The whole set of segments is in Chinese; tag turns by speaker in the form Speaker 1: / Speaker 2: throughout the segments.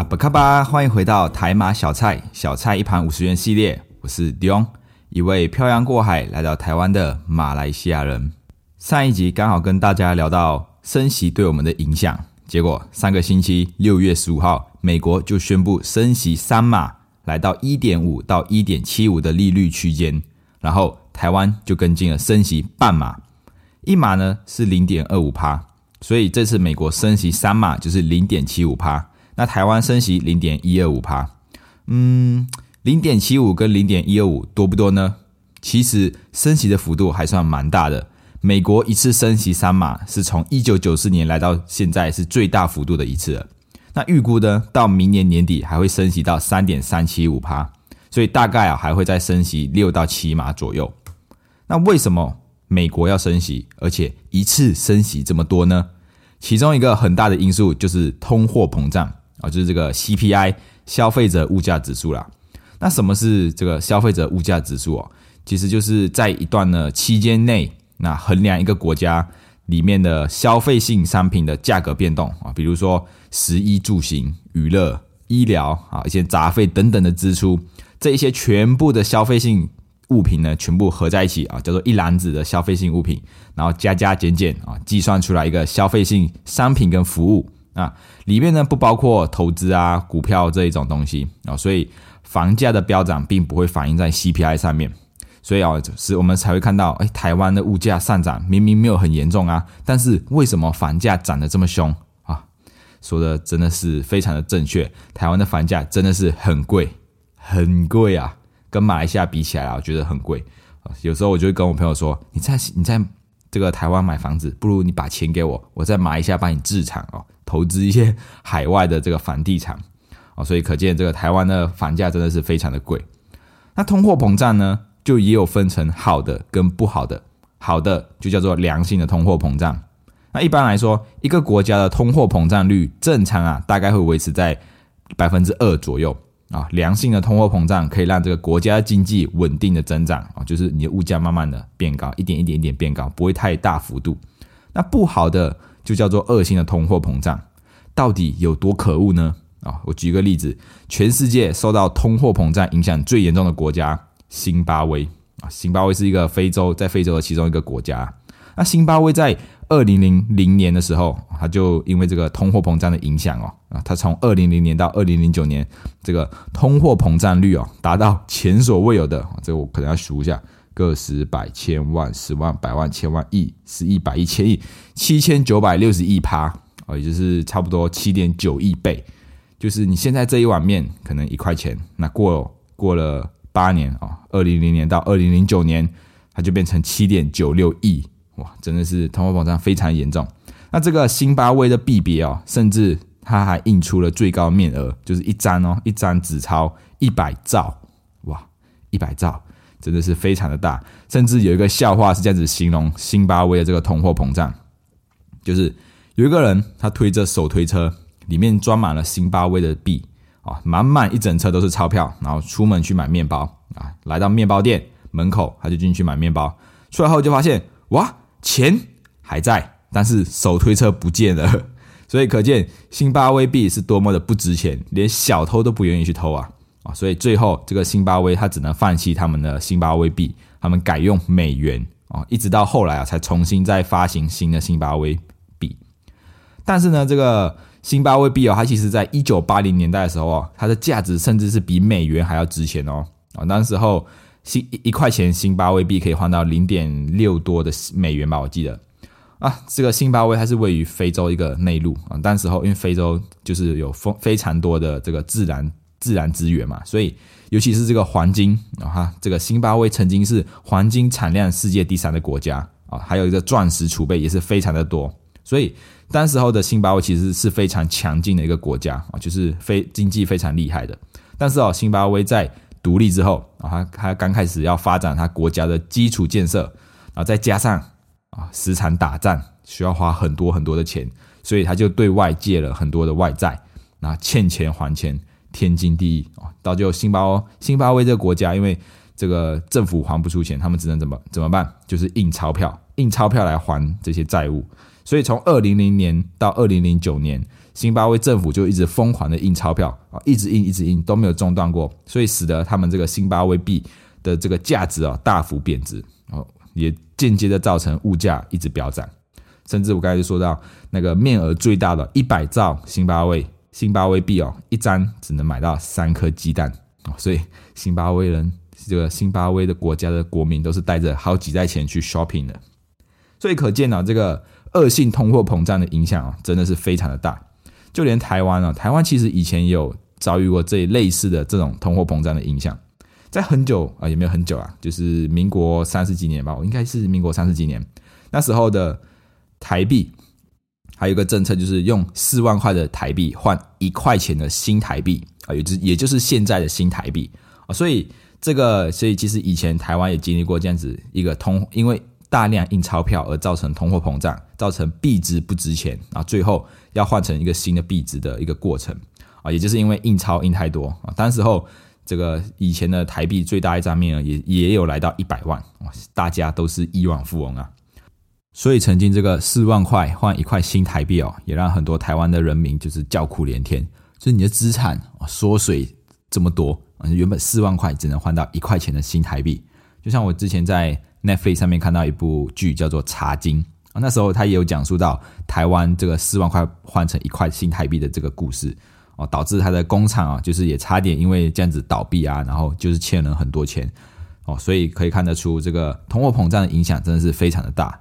Speaker 1: 阿布卡巴，欢迎回到台马小菜，小菜一盘五十元系列。我是 Dion，一位漂洋过海来到台湾的马来西亚人。上一集刚好跟大家聊到升息对我们的影响，结果上个星期六月十五号，美国就宣布升息三码，来到一点五到一点七五的利率区间，然后台湾就跟进了升息半码，一码呢是零点二五趴，所以这次美国升息三码就是零点七五趴。那台湾升息零点一二五趴，嗯，零点七五跟零点一二五多不多呢？其实升息的幅度还算蛮大的。美国一次升息三码，是从一九九四年来到现在是最大幅度的一次了。那预估呢，到明年年底还会升息到三点三七五趴，所以大概啊还会再升息六到七码左右。那为什么美国要升息，而且一次升息这么多呢？其中一个很大的因素就是通货膨胀。啊，就是这个 CPI 消费者物价指数啦。那什么是这个消费者物价指数哦？其实就是在一段呢期间内，那衡量一个国家里面的消费性商品的价格变动啊，比如说食衣住行、娱乐、医疗啊，一些杂费等等的支出，这一些全部的消费性物品呢，全部合在一起啊，叫做一篮子的消费性物品，然后加加减减啊，计算出来一个消费性商品跟服务。啊，里面呢不包括投资啊、股票这一种东西啊，所以房价的飙涨并不会反映在 CPI 上面，所以啊，是我们才会看到，哎，台湾的物价上涨明明没有很严重啊，但是为什么房价涨得这么凶啊？说的真的是非常的正确，台湾的房价真的是很贵，很贵啊，跟马来西亚比起来啊，我觉得很贵啊。有时候我就会跟我朋友说，你在你在这个台湾买房子，不如你把钱给我，我再买一下帮你置产哦。投资一些海外的这个房地产哦，所以可见这个台湾的房价真的是非常的贵。那通货膨胀呢，就也有分成好的跟不好的。好的就叫做良性的通货膨胀。那一般来说，一个国家的通货膨胀率正常啊，大概会维持在百分之二左右啊。良性的通货膨胀可以让这个国家经济稳定的增长啊，就是你的物价慢慢的变高，一点一点一点变高，不会太大幅度。那不好的。就叫做恶性的通货膨胀，到底有多可恶呢？啊，我举个例子，全世界受到通货膨胀影响最严重的国家——辛巴威啊，辛巴威是一个非洲，在非洲的其中一个国家。那辛巴威在二零零零年的时候，他就因为这个通货膨胀的影响哦，啊，他从二零零年到二零零九年，这个通货膨胀率哦，达到前所未有的，这个我可能要数一下。个十百千万十万百万千万亿十亿百亿千亿七千九百六十亿趴哦，也就是差不多七点九亿倍。就是你现在这一碗面可能一块钱，那过过了八年啊，二零零年到二零零九年，它就变成七点九六亿哇！真的是通货膨胀非常严重。那这个辛巴威的币别哦，甚至它还印出了最高面额，就是一张哦，一张纸钞一百兆哇，一百兆。真的是非常的大，甚至有一个笑话是这样子形容辛巴威的这个通货膨胀，就是有一个人他推着手推车，里面装满了辛巴威的币啊，满满一整车都是钞票，然后出门去买面包啊，来到面包店门口他就进去买面包，出来后就发现哇，钱还在，但是手推车不见了，所以可见辛巴威币是多么的不值钱，连小偷都不愿意去偷啊。啊，所以最后这个辛巴威他只能放弃他们的辛巴威币，他们改用美元啊，一直到后来啊才重新再发行新的辛巴威币。但是呢，这个辛巴威币哦，它其实在一九八零年代的时候啊，它的价值甚至是比美元还要值钱哦。啊，那时候新一块钱辛巴威币可以换到零点六多的美元吧，我记得。啊，这个辛巴威它是位于非洲一个内陆啊，当时候因为非洲就是有丰非常多的这个自然。自然资源嘛，所以尤其是这个黄金啊，哈，这个辛巴威曾经是黄金产量世界第三的国家啊，还有一个钻石储备也是非常的多，所以当时候的辛巴威其实是非常强劲的一个国家啊，就是非经济非常厉害的。但是哦，辛巴威在独立之后啊，他他刚开始要发展他国家的基础建设啊，再加上啊时常打仗，需要花很多很多的钱，所以他就对外借了很多的外债，那欠钱还钱，天经地义啊。到最后，辛巴辛巴威这个国家，因为这个政府还不出钱，他们只能怎么怎么办？就是印钞票，印钞票来还这些债务。所以从二零零年到二零零九年，辛巴威政府就一直疯狂的印钞票啊，一直印一直印都没有中断过，所以使得他们这个辛巴威币的这个价值啊大幅贬值哦，也间接的造成物价一直飙涨，甚至我刚才就说到那个面额最大的一百兆辛巴威辛巴威币哦，一张只能买到三颗鸡蛋哦，所以辛巴威人这个辛巴威的国家的国民都是带着好几袋钱去 shopping 的，所以可见啊这个。恶性通货膨胀的影响啊，真的是非常的大。就连台湾啊，台湾其实以前也有遭遇过这类似的这种通货膨胀的影响。在很久啊，也没有很久啊，就是民国三十几年吧，我应该是民国三十几年。那时候的台币还有一个政策，就是用四万块的台币换一块钱的新台币啊，也就也就是现在的新台币啊。所以这个，所以其实以前台湾也经历过这样子一个通，因为。大量印钞票而造成通货膨胀，造成币值不值钱，啊最后要换成一个新的币值的一个过程。啊，也就是因为印钞印太多啊，当时候这个以前的台币最大一张面额也也有来到一百万，大家都是亿万富翁啊，所以曾经这个四万块换一块新台币哦，也让很多台湾的人民就是叫苦连天，就是你的资产缩水这么多啊，原本四万块只能换到一块钱的新台币，就像我之前在。Netflix 上面看到一部剧叫做《茶经》啊，那时候他也有讲述到台湾这个四万块换成一块新台币的这个故事哦，导致他的工厂啊，就是也差点因为这样子倒闭啊，然后就是欠了很多钱哦，所以可以看得出这个通货膨胀的影响真的是非常的大。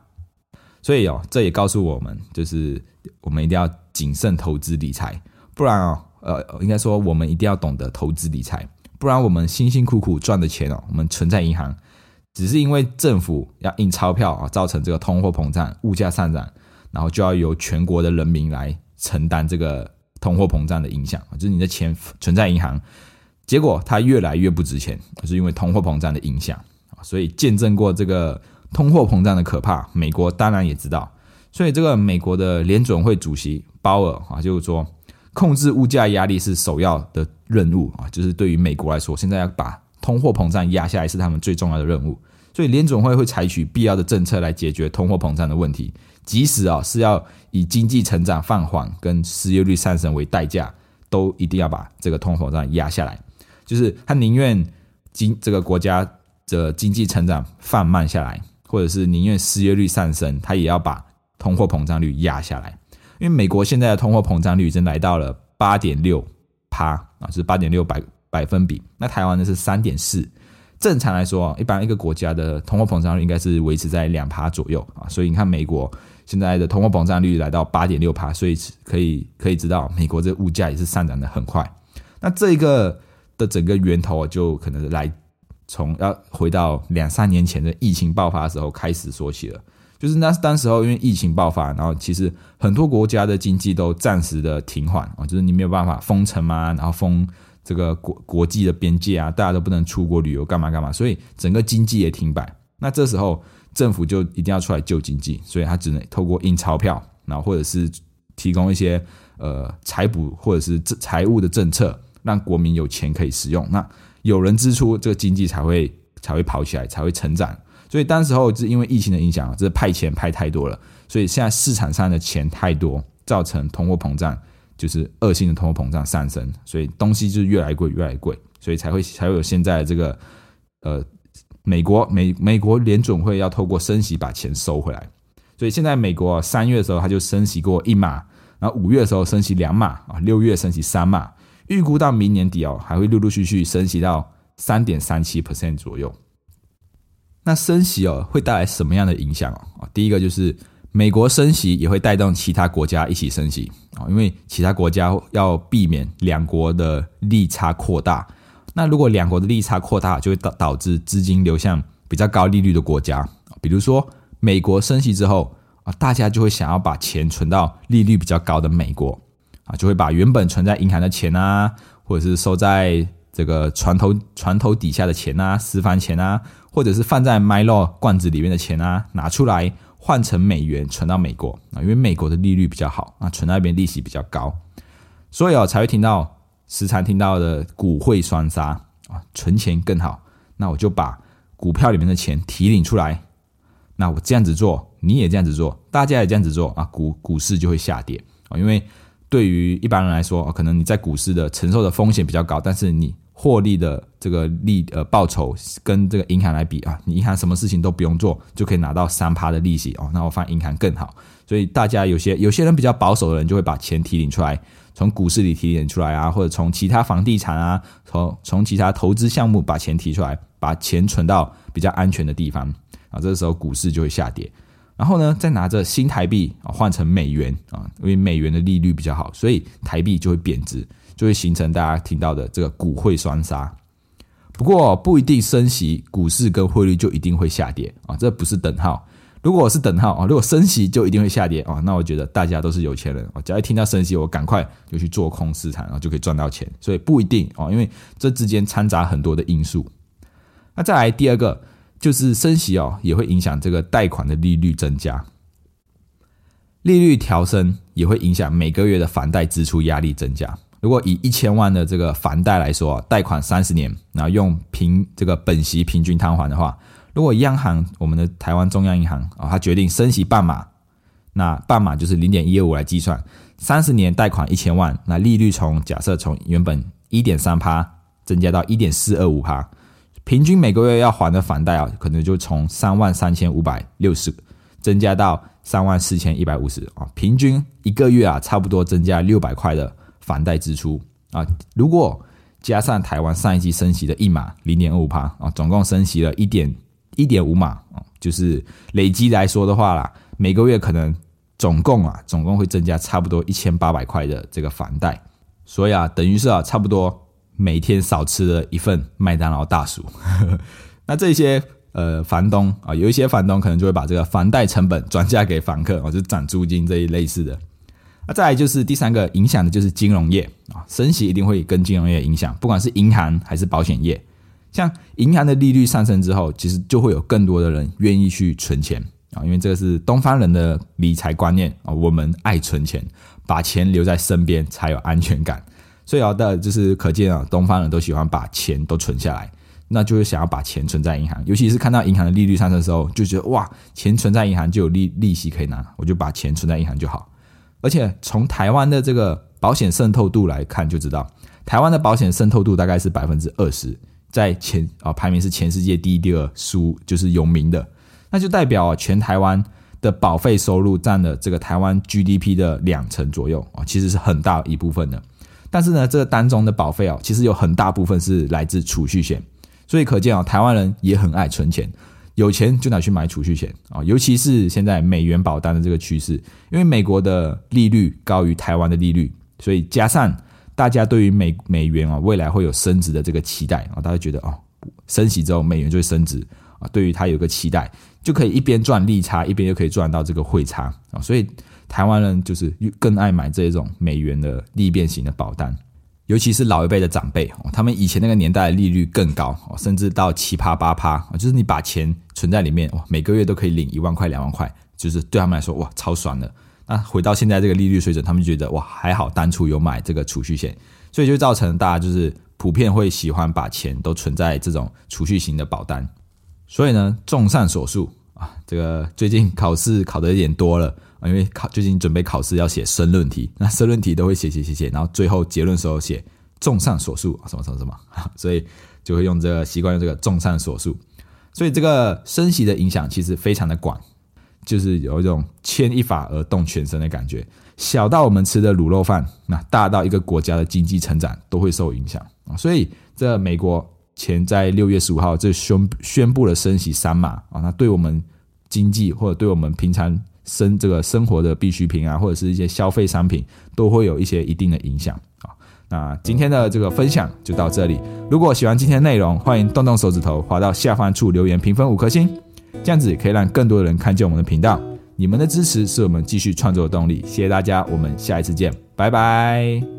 Speaker 1: 所以哦，这也告诉我们，就是我们一定要谨慎投资理财，不然哦，呃，应该说我们一定要懂得投资理财，不然我们辛辛苦苦赚的钱哦，我们存在银行。只是因为政府要印钞票啊，造成这个通货膨胀、物价上涨，然后就要由全国的人民来承担这个通货膨胀的影响就是你的钱存在银行，结果它越来越不值钱，是因为通货膨胀的影响啊。所以见证过这个通货膨胀的可怕，美国当然也知道。所以这个美国的联准会主席鲍尔啊，就是说控制物价压力是首要的任务啊，就是对于美国来说，现在要把通货膨胀压下来是他们最重要的任务，所以联总会会采取必要的政策来解决通货膨胀的问题，即使啊是要以经济成长放缓跟失业率上升为代价，都一定要把这个通货膨胀压下来。就是他宁愿经这个国家的经济成长放慢下来，或者是宁愿失业率上升，他也要把通货膨胀率压下来。因为美国现在的通货膨胀率已经来到了八点六趴啊，是八点六百。百分比，那台湾呢是三点四。正常来说，一般一个国家的通货膨胀率应该是维持在两趴左右啊。所以你看，美国现在的通货膨胀率来到八点六趴，所以可以可以知道，美国这物价也是上涨的很快。那这一个的整个源头就可能来从要回到两三年前的疫情爆发的时候开始说起了。就是那当时候因为疫情爆发，然后其实很多国家的经济都暂时的停缓啊，就是你没有办法封城嘛，然后封。这个国国际的边界啊，大家都不能出国旅游，干嘛干嘛，所以整个经济也停摆。那这时候政府就一定要出来救经济，所以他只能透过印钞票，然后或者是提供一些呃财补或者是财务的政策，让国民有钱可以使用。那有人支出，这个经济才会才会跑起来，才会成长。所以当时候是因为疫情的影响，这派钱派太多了，所以现在市场上的钱太多，造成通货膨胀。就是恶性的通货膨胀上升，所以东西就是越来越贵，越来越贵，所以才会才会有现在这个呃，美国美美国联准会要透过升息把钱收回来，所以现在美国三月的时候他就升息过一码，然后五月的时候升息两码啊，六月升息三码，预估到明年底哦还会陆陆续续升息到三点三七 percent 左右。那升息哦会带来什么样的影响哦？第一个就是。美国升息也会带动其他国家一起升息。啊，因为其他国家要避免两国的利差扩大。那如果两国的利差扩大，就会导导致资金流向比较高利率的国家，比如说美国升息之后啊，大家就会想要把钱存到利率比较高的美国。啊，就会把原本存在银行的钱啊，或者是收在这个船头船头底下的钱啊，私房钱啊，或者是放在 Milo 罐子里面的钱啊，拿出来换成美元存到美国啊，因为美国的利率比较好啊，存那边利息比较高，所以哦才会听到时常听到的股汇双杀啊，存钱更好，那我就把股票里面的钱提领出来。那我这样子做，你也这样子做，大家也这样子做啊，股股市就会下跌啊。因为对于一般人来说，可能你在股市的承受的风险比较高，但是你获利的这个利呃报酬跟这个银行来比啊，你银行什么事情都不用做，就可以拿到三趴的利息哦。那我放银行更好，所以大家有些有些人比较保守的人，就会把钱提领出来，从股市里提领出来啊，或者从其他房地产啊，从从其他投资项目把钱提出来，把钱存到比较安全的地方。啊，这个时候股市就会下跌，然后呢，再拿着新台币啊换成美元啊，因为美元的利率比较好，所以台币就会贬值，就会形成大家听到的这个股汇双杀。不过不一定升息，股市跟汇率就一定会下跌啊，这不是等号。如果是等号啊，如果升息就一定会下跌啊，那我觉得大家都是有钱人啊，只要一听到升息，我赶快就去做空市场，然后就可以赚到钱。所以不一定啊，因为这之间掺杂很多的因素。那再来第二个。就是升息哦，也会影响这个贷款的利率增加，利率调升也会影响每个月的房贷支出压力增加。如果以一千万的这个房贷来说，贷款三十年，然后用平这个本息平均摊还的话，如果央行我们的台湾中央银行啊，它决定升息半码，那半码就是零点一二五来计算，三十年贷款一千万，那利率从假设从原本一点三趴增加到一点四二五趴。平均每个月要还的房贷啊，可能就从三万三千五百六十增加到三万四千一百五十啊，平均一个月啊，差不多增加六百块的房贷支出啊。如果加上台湾上一季升息的一码零点二五帕啊，总共升息了一点一点五码啊，就是累积来说的话啦，每个月可能总共啊，总共会增加差不多一千八百块的这个房贷，所以啊，等于是啊，差不多。每天少吃了一份麦当劳大薯，那这些呃房东啊，有一些房东可能就会把这个房贷成本转嫁给房客，哦，就涨租金这一类似的。那再来就是第三个影响的就是金融业啊，升息一定会跟金融业影响，不管是银行还是保险业。像银行的利率上升之后，其实就会有更多的人愿意去存钱啊，因为这个是东方人的理财观念啊，我们爱存钱，把钱留在身边才有安全感。最好的就是可见啊，东方人都喜欢把钱都存下来，那就是想要把钱存在银行，尤其是看到银行的利率上升的时候，就觉得哇，钱存在银行就有利利息可以拿，我就把钱存在银行就好。而且从台湾的这个保险渗透度来看，就知道台湾的保险渗透度大概是百分之二十，在前啊排名是全世界第一、第二，输就是有名的，那就代表全台湾的保费收入占了这个台湾 GDP 的两成左右啊，其实是很大一部分的。但是呢，这个单中的保费哦，其实有很大部分是来自储蓄险，所以可见啊，台湾人也很爱存钱，有钱就拿去买储蓄险啊，尤其是现在美元保单的这个趋势，因为美国的利率高于台湾的利率，所以加上大家对于美美元啊未来会有升值的这个期待啊，大家觉得哦，升息之后美元就会升值啊，对于它有个期待，就可以一边赚利差，一边又可以赚到这个汇差啊，所以。台湾人就是更爱买这种美元的利变型的保单，尤其是老一辈的长辈，他们以前那个年代利率更高，甚至到七趴八趴就是你把钱存在里面哇，每个月都可以领一万块两万块，就是对他们来说哇超爽的。那回到现在这个利率水准，他们觉得哇还好，当初有买这个储蓄险，所以就造成大家就是普遍会喜欢把钱都存在这种储蓄型的保单。所以呢，综上所述啊，这个最近考试考的有点多了。啊，因为考最近准备考试要写申论题，那申论题都会写写写写，然后最后结论时候写综上所述什么什么什么，所以就会用这个习惯用这个综上所述，所以这个升息的影响其实非常的广，就是有一种牵一发而动全身的感觉，小到我们吃的卤肉饭，那大到一个国家的经济成长都会受影响啊，所以这美国前在六月十五号这宣宣布了升息三码啊，那对我们经济或者对我们平常。生这个生活的必需品啊，或者是一些消费商品，都会有一些一定的影响啊。那今天的这个分享就到这里。如果喜欢今天内容，欢迎动动手指头，滑到下方处留言，评分五颗星，这样子可以让更多的人看见我们的频道。你们的支持是我们继续创作的动力。谢谢大家，我们下一次见，拜拜。